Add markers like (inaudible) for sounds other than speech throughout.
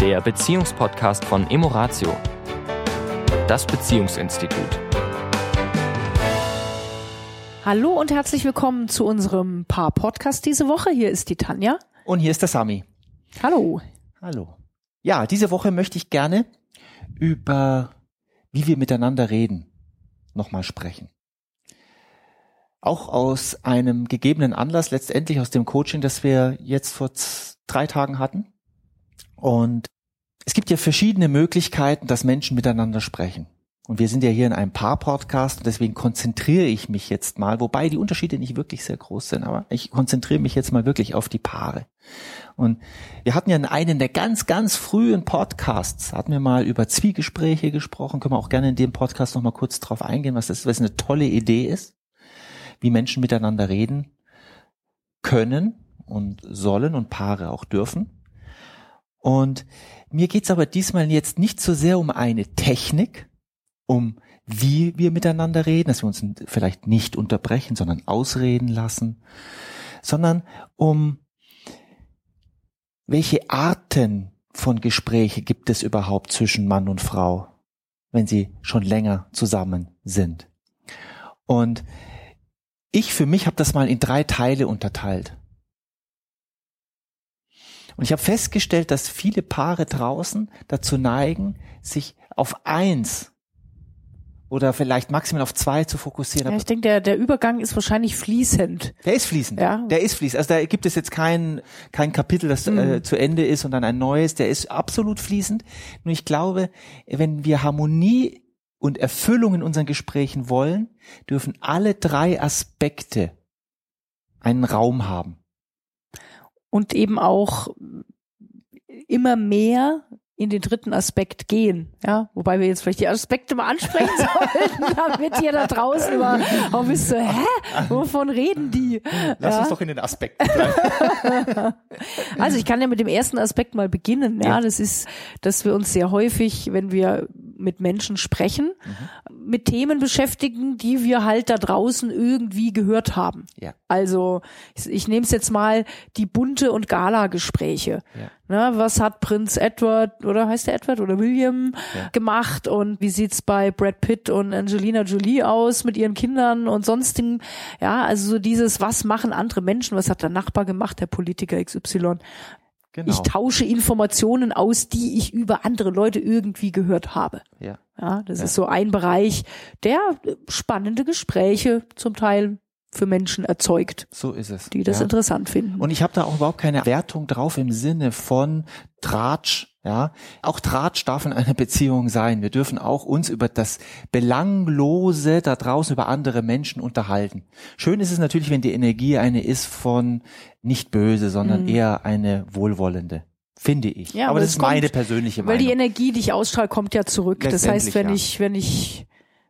der Beziehungspodcast von Emoratio, das Beziehungsinstitut. Hallo und herzlich willkommen zu unserem Paar-Podcast diese Woche. Hier ist die Tanja. Und hier ist der Sami. Hallo. Hallo. Ja, diese Woche möchte ich gerne über wie wir miteinander reden nochmal sprechen. Auch aus einem gegebenen Anlass, letztendlich aus dem Coaching, das wir jetzt vor drei Tagen hatten. Und es gibt ja verschiedene Möglichkeiten, dass Menschen miteinander sprechen. Und wir sind ja hier in einem Paar-Podcast und deswegen konzentriere ich mich jetzt mal, wobei die Unterschiede nicht wirklich sehr groß sind, aber ich konzentriere mich jetzt mal wirklich auf die Paare. Und wir hatten ja in einem der ganz, ganz frühen Podcasts, hatten wir mal über Zwiegespräche gesprochen, können wir auch gerne in dem Podcast nochmal kurz drauf eingehen, was das was eine tolle Idee ist, wie Menschen miteinander reden können und sollen und Paare auch dürfen. Und mir geht's aber diesmal jetzt nicht so sehr um eine Technik, um wie wir miteinander reden, dass wir uns vielleicht nicht unterbrechen, sondern ausreden lassen, sondern um welche Arten von Gespräche gibt es überhaupt zwischen Mann und Frau, wenn sie schon länger zusammen sind. Und ich für mich habe das mal in drei Teile unterteilt. Und ich habe festgestellt, dass viele Paare draußen dazu neigen, sich auf eins oder vielleicht maximal auf zwei zu fokussieren. Ja, ich denke, der, der Übergang ist wahrscheinlich fließend. Der ist fließend. Ja. Der ist fließend. Also da gibt es jetzt kein, kein Kapitel, das mhm. äh, zu Ende ist und dann ein neues. Der ist absolut fließend. Nur ich glaube, wenn wir Harmonie und Erfüllung in unseren Gesprächen wollen, dürfen alle drei Aspekte einen Raum haben und eben auch immer mehr in den dritten Aspekt gehen, ja, wobei wir jetzt vielleicht die Aspekte mal ansprechen (laughs) sollten, damit ihr da draußen mal auch wisst, so, hä, wovon reden die? Lass ja? uns doch in den Aspekten bleiben. (laughs) also ich kann ja mit dem ersten Aspekt mal beginnen, ja, ja. das ist, dass wir uns sehr häufig, wenn wir mit Menschen sprechen, mhm. mit Themen beschäftigen, die wir halt da draußen irgendwie gehört haben. Ja. Also ich, ich nehme es jetzt mal die bunte und Gala-Gespräche. Ja. Na, was hat Prinz Edward oder heißt der Edward oder William ja. gemacht und wie sieht's bei Brad Pitt und Angelina Jolie aus mit ihren Kindern und sonstigen? Ja, also so dieses, was machen andere Menschen? Was hat der Nachbar gemacht, der Politiker XY? Genau. Ich tausche Informationen aus, die ich über andere Leute irgendwie gehört habe. Ja. Ja, das ja. ist so ein Bereich, der spannende Gespräche zum Teil für Menschen erzeugt. So ist es. Die das ja. interessant finden. Und ich habe da auch überhaupt keine Wertung drauf im Sinne von Tratsch. Ja, auch Tratsch darf in einer Beziehung sein. Wir dürfen auch uns über das Belanglose da draußen über andere Menschen unterhalten. Schön ist es natürlich, wenn die Energie eine ist von nicht böse, sondern mhm. eher eine wohlwollende finde ich. Ja, aber das ist kommt, meine persönliche Meinung. Weil die Energie, die ich ausstrahle, kommt ja zurück. Das heißt, wenn ja. ich, wenn ich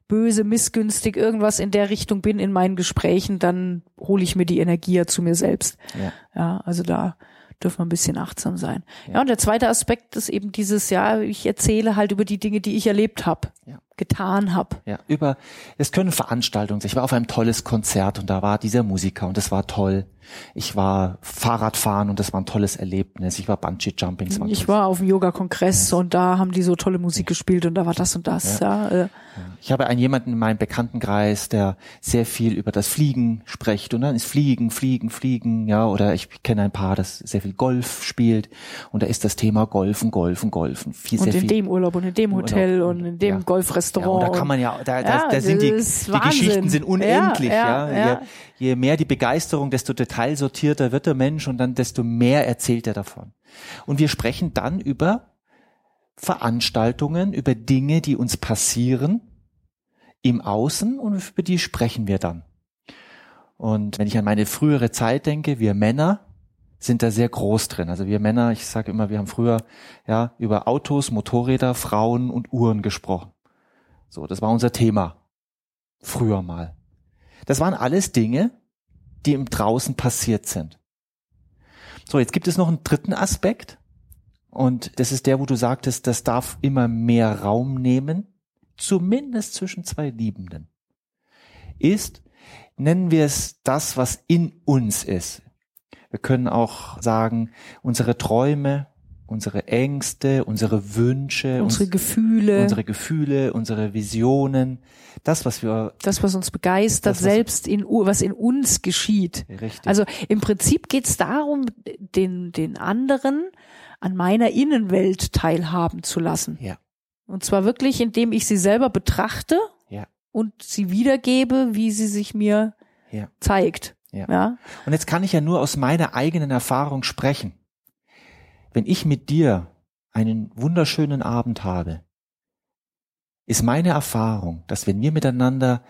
böse, missgünstig, irgendwas in der Richtung bin in meinen Gesprächen, dann hole ich mir die Energie ja zu mir selbst. Ja, ja also da dürfen wir ein bisschen achtsam sein. Ja. ja, und der zweite Aspekt ist eben dieses, ja, ich erzähle halt über die Dinge, die ich erlebt habe. Ja getan habe. Ja, über es können Veranstaltungen sein. Ich war auf einem tolles Konzert und da war dieser Musiker und das war toll. Ich war Fahrradfahren und das war ein tolles Erlebnis. Ich war Bungee Jumping. War ich war auf dem Yoga Kongress ja. und da haben die so tolle Musik gespielt und da war das und das. Ja. ja. Ich habe einen jemanden in meinem Bekanntenkreis, der sehr viel über das Fliegen spricht und dann ist Fliegen, Fliegen, Fliegen, ja. Oder ich kenne ein Paar, das sehr viel Golf spielt und da ist das Thema Golfen, Golfen, Golfen. Viel, und in viel dem Urlaub und in dem Hotel und in dem ja. Golfrestaurant Restaurant. Ja, und da kann man ja, da, da, da sind die, die Geschichten sind unendlich, ja. ja. Je, je mehr die Begeisterung, desto detailsortierter wird der Mensch und dann desto mehr erzählt er davon. Und wir sprechen dann über Veranstaltungen, über Dinge, die uns passieren im Außen und über die sprechen wir dann. Und wenn ich an meine frühere Zeit denke, wir Männer, sind da sehr groß drin. Also wir Männer, ich sage immer, wir haben früher ja über Autos, Motorräder, Frauen und Uhren gesprochen. So, das war unser Thema. Früher mal. Das waren alles Dinge, die im Draußen passiert sind. So, jetzt gibt es noch einen dritten Aspekt. Und das ist der, wo du sagtest, das darf immer mehr Raum nehmen, zumindest zwischen zwei Liebenden. Ist, nennen wir es das, was in uns ist. Wir können auch sagen, unsere Träume, unsere Ängste, unsere Wünsche, unsere uns, Gefühle, unsere Gefühle, unsere Visionen, das, was wir, das, was uns begeistert, Das, was- selbst in was in uns geschieht. richtig, Also im Prinzip geht es darum, den, den anderen an meiner Innenwelt teilhaben zu lassen. ja, Und zwar wirklich, indem ich sie selber betrachte ja, und sie wiedergebe, wie sie sich mir ja. zeigt. Ja. ja? Und jetzt kann ich ja nur aus meiner eigenen Erfahrung sprechen. Wenn ich mit dir einen wunderschönen Abend habe, ist meine Erfahrung, dass wenn wir miteinander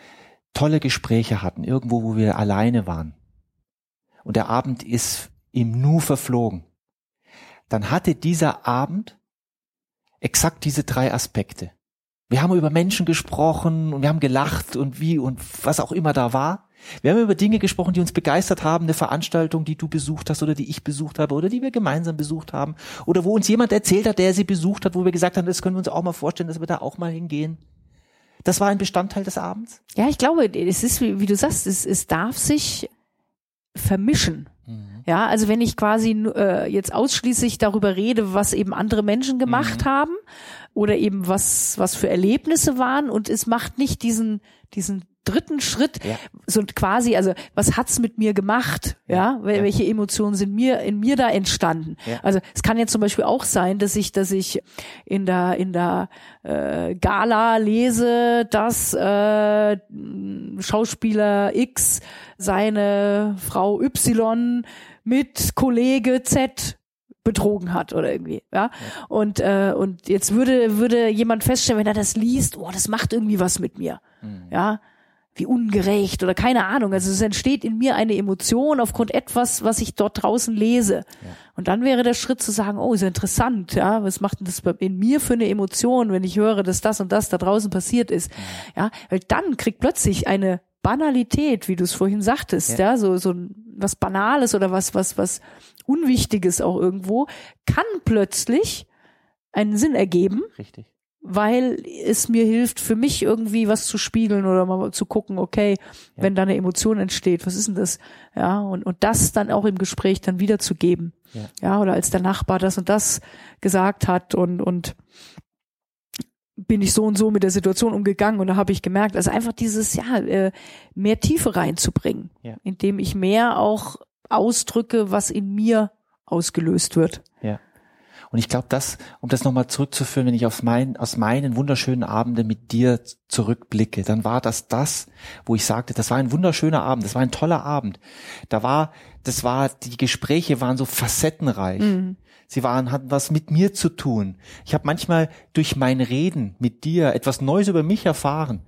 tolle Gespräche hatten, irgendwo, wo wir alleine waren, und der Abend ist im Nu verflogen, dann hatte dieser Abend exakt diese drei Aspekte. Wir haben über Menschen gesprochen und wir haben gelacht und wie und was auch immer da war. Wir haben über Dinge gesprochen, die uns begeistert haben, eine Veranstaltung, die du besucht hast oder die ich besucht habe oder die wir gemeinsam besucht haben oder wo uns jemand erzählt hat, der sie besucht hat, wo wir gesagt haben, das können wir uns auch mal vorstellen, dass wir da auch mal hingehen. Das war ein Bestandteil des Abends. Ja, ich glaube, es ist, wie, du sagst, es, es darf sich vermischen. Ja, also wenn ich quasi äh, jetzt ausschließlich darüber rede, was eben andere Menschen gemacht haben oder eben was was für Erlebnisse waren und es macht nicht diesen diesen dritten Schritt Ja. so quasi also was hat's mit mir gemacht ja, Ja. welche Emotionen sind mir in mir da entstanden Ja. also es kann jetzt zum Beispiel auch sein dass ich dass ich in der in der äh, Gala lese dass äh, Schauspieler X seine Frau Y mit Kollege Z betrogen hat oder irgendwie, ja. Und äh, und jetzt würde würde jemand feststellen, wenn er das liest, oh, das macht irgendwie was mit mir, ja, wie ungerecht oder keine Ahnung. Also es entsteht in mir eine Emotion aufgrund etwas, was ich dort draußen lese. Und dann wäre der Schritt zu sagen, oh, ist ja interessant, ja, was macht denn das in mir für eine Emotion, wenn ich höre, dass das und das da draußen passiert ist, ja, weil dann kriegt plötzlich eine Banalität, wie du es vorhin sagtest, ja, so so ein- was Banales oder was was was Unwichtiges auch irgendwo kann plötzlich einen Sinn ergeben, Richtig. weil es mir hilft, für mich irgendwie was zu spiegeln oder mal zu gucken, okay, wenn da eine Emotion entsteht, was ist denn das? Ja, und, und das dann auch im Gespräch dann wiederzugeben. Ja. ja, oder als der Nachbar das und das gesagt hat und, und bin ich so und so mit der Situation umgegangen und da habe ich gemerkt, also einfach dieses, ja, äh, mehr Tiefe reinzubringen, Ja. indem ich mehr auch ausdrücke, was in mir ausgelöst wird. Ja. Und ich glaube, das, um das nochmal zurückzuführen, wenn ich auf mein, aus meinen wunderschönen Abenden mit dir zurückblicke, dann war das das, wo ich sagte, das war ein wunderschöner Abend, das war ein toller Abend. Da war, das war, die Gespräche waren so facettenreich. Sie waren, hatten was mit mir zu tun. Ich habe manchmal durch mein Reden mit dir etwas Neues über mich erfahren.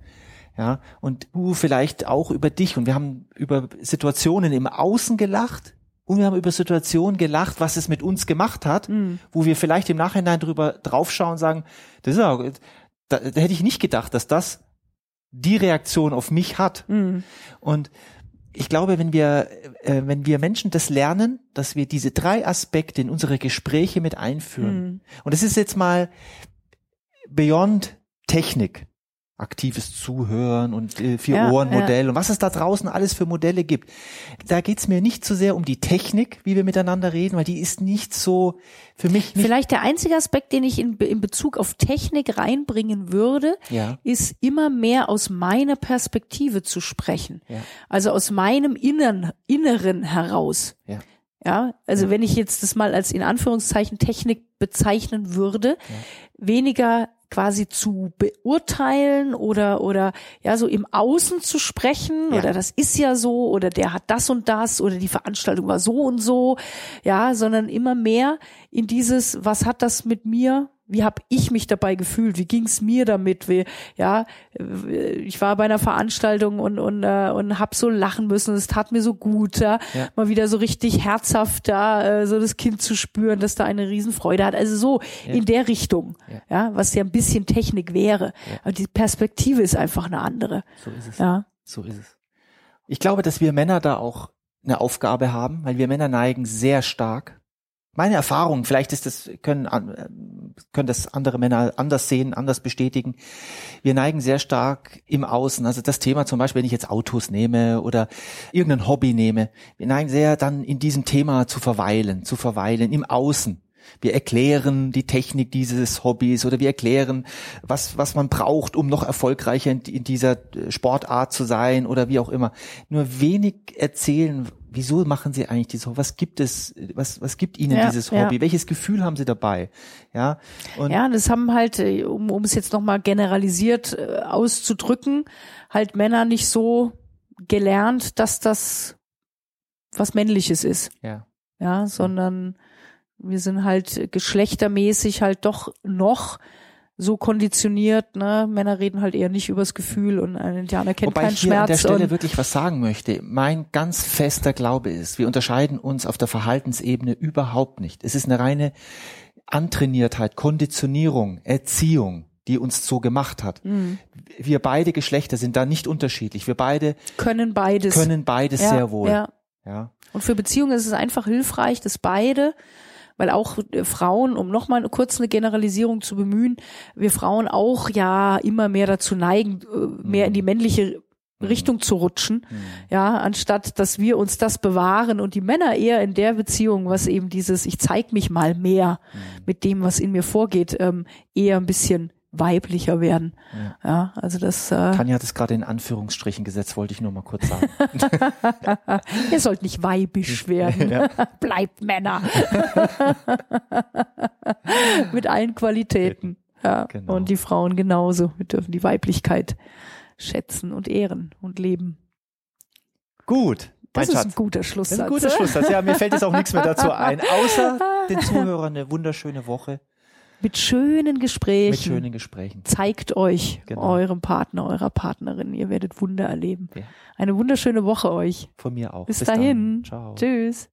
Ja, und du vielleicht auch über dich. Und wir haben über Situationen im Außen gelacht und wir haben über Situationen gelacht, was es mit uns gemacht hat, wo wir vielleicht im Nachhinein drüber draufschauen und sagen, das ist ja, da, da hätte ich nicht gedacht, dass das die Reaktion auf mich hat. Und ich glaube, wenn wir, äh, wenn wir Menschen das lernen, dass wir diese drei Aspekte in unsere Gespräche mit einführen. Und das ist jetzt mal beyond Technik. Aktives Zuhören und äh, Ja, Vier-Ohren-Modell und was es da draußen alles für Modelle gibt. Da geht's mir nicht so sehr um die Technik, wie wir miteinander reden, weil die ist nicht so für mich nicht. Vielleicht der einzige Aspekt, den ich in, in Bezug auf Technik reinbringen würde, Ja. ist immer mehr aus meiner Perspektive zu sprechen. Ja. Also aus meinem Innern, Inneren heraus. Ja. Ja, also wenn ich jetzt das mal als in Anführungszeichen Technik bezeichnen würde, weniger quasi zu beurteilen oder oder ja so im Außen zu sprechen Ja. oder das ist ja so oder der hat das und das oder die Veranstaltung war so und so, ja, sondern immer mehr in dieses, was hat das mit mir wie habe ich mich dabei gefühlt? Wie ging's mir damit? Wie, ja, ich war bei einer Veranstaltung und und äh, und hab so lachen müssen. Es tat mir so gut, ja, Ja. mal wieder so richtig herzhaft da äh, so das Kind zu spüren, dass da eine Riesenfreude hat. Also so in der Richtung, ja. was ja ein bisschen Technik wäre. Aber die Perspektive ist einfach eine andere. So ist es. Ja, So ist es. Ich glaube, dass wir Männer da auch eine Aufgabe haben, weil wir Männer neigen sehr stark. Meine Erfahrung, vielleicht ist das, können, an- können das andere Männer anders sehen, anders bestätigen. Wir neigen sehr stark im Außen. Also das Thema zum Beispiel, wenn ich jetzt Autos nehme oder irgendein Hobby nehme, wir neigen sehr dann in diesem Thema zu verweilen, zu verweilen im Außen. Wir erklären die Technik dieses Hobbys oder wir erklären, was, was man braucht, um noch erfolgreicher in, in dieser Sportart zu sein oder wie auch immer. Nur wenig erzählen, wieso machen Sie eigentlich dieses Hobby? Was gibt es, was, was gibt Ihnen Ja, dieses Hobby? ja. Welches Gefühl haben Sie dabei? Ja, und Ja, das haben halt, äh, um, um es jetzt nochmal generalisiert äh, auszudrücken, halt Männer nicht so gelernt, dass das was Männliches ist. ja. Ja, sondern wir sind halt geschlechtermäßig halt doch noch so konditioniert, ne? Männer reden halt eher nicht übers Gefühl und ein Indianer kennt Wobei keinen ich hier an der Schmerz. Stelle wirklich was sagen möchte. Mein ganz fester Glaube ist, wir unterscheiden uns auf der Verhaltensebene überhaupt nicht. Es ist eine reine Antrainiertheit, Konditionierung, Erziehung, die uns so gemacht hat. Mhm. Wir beide Geschlechter sind da nicht unterschiedlich. Wir beide können beides. können beides ja, sehr wohl. Ja. Ja. Und für Beziehungen ist es einfach hilfreich, dass beide, weil auch äh, Frauen, um nochmal kurz eine Generalisierung zu bemühen, wir Frauen auch ja immer mehr dazu neigen, äh, mehr in die männliche Richtung zu rutschen, ja, anstatt dass wir uns das bewahren und die Männer eher in der Beziehung, was eben dieses, ich zeig mich mal mehr mit dem, was in mir vorgeht, ähm, eher ein bisschen weiblicher werden. Ja, also das, äh, Tanja hat es gerade in Anführungsstrichen gesetzt, wollte ich nur mal kurz sagen. (laughs) ihr sollt nicht weibisch (laughs) werden. (laughs) Bleibt Männer. Mit allen Qualitäten. Ja. Genau. Und die Frauen genauso. Wir dürfen die Weiblichkeit schätzen und ehren und leben. Gut. Das mein ist Schatz. ein guter Das Schlusssatz. ist ein guter Schlusssatz. Ja, mir fällt jetzt auch nichts mehr dazu ein, außer den Zuhörern eine wunderschöne Woche Mit schönen Gesprächen. mit schönen Gesprächen. Zeigt euch Genau. eurem Partner, eurer Partnerin. Ihr werdet Wunder erleben. Ja. Eine wunderschöne Woche euch. Von mir auch. Bis, dann. dahin. Ciao. Tschüss.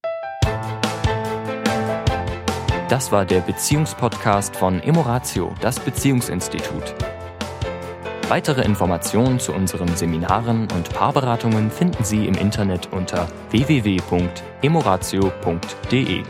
Das war der Beziehungspodcast von Emoratio, das Beziehungsinstitut. Weitere Informationen zu unseren Seminaren und Paarberatungen finden Sie im Internet unter www.emoratio.de.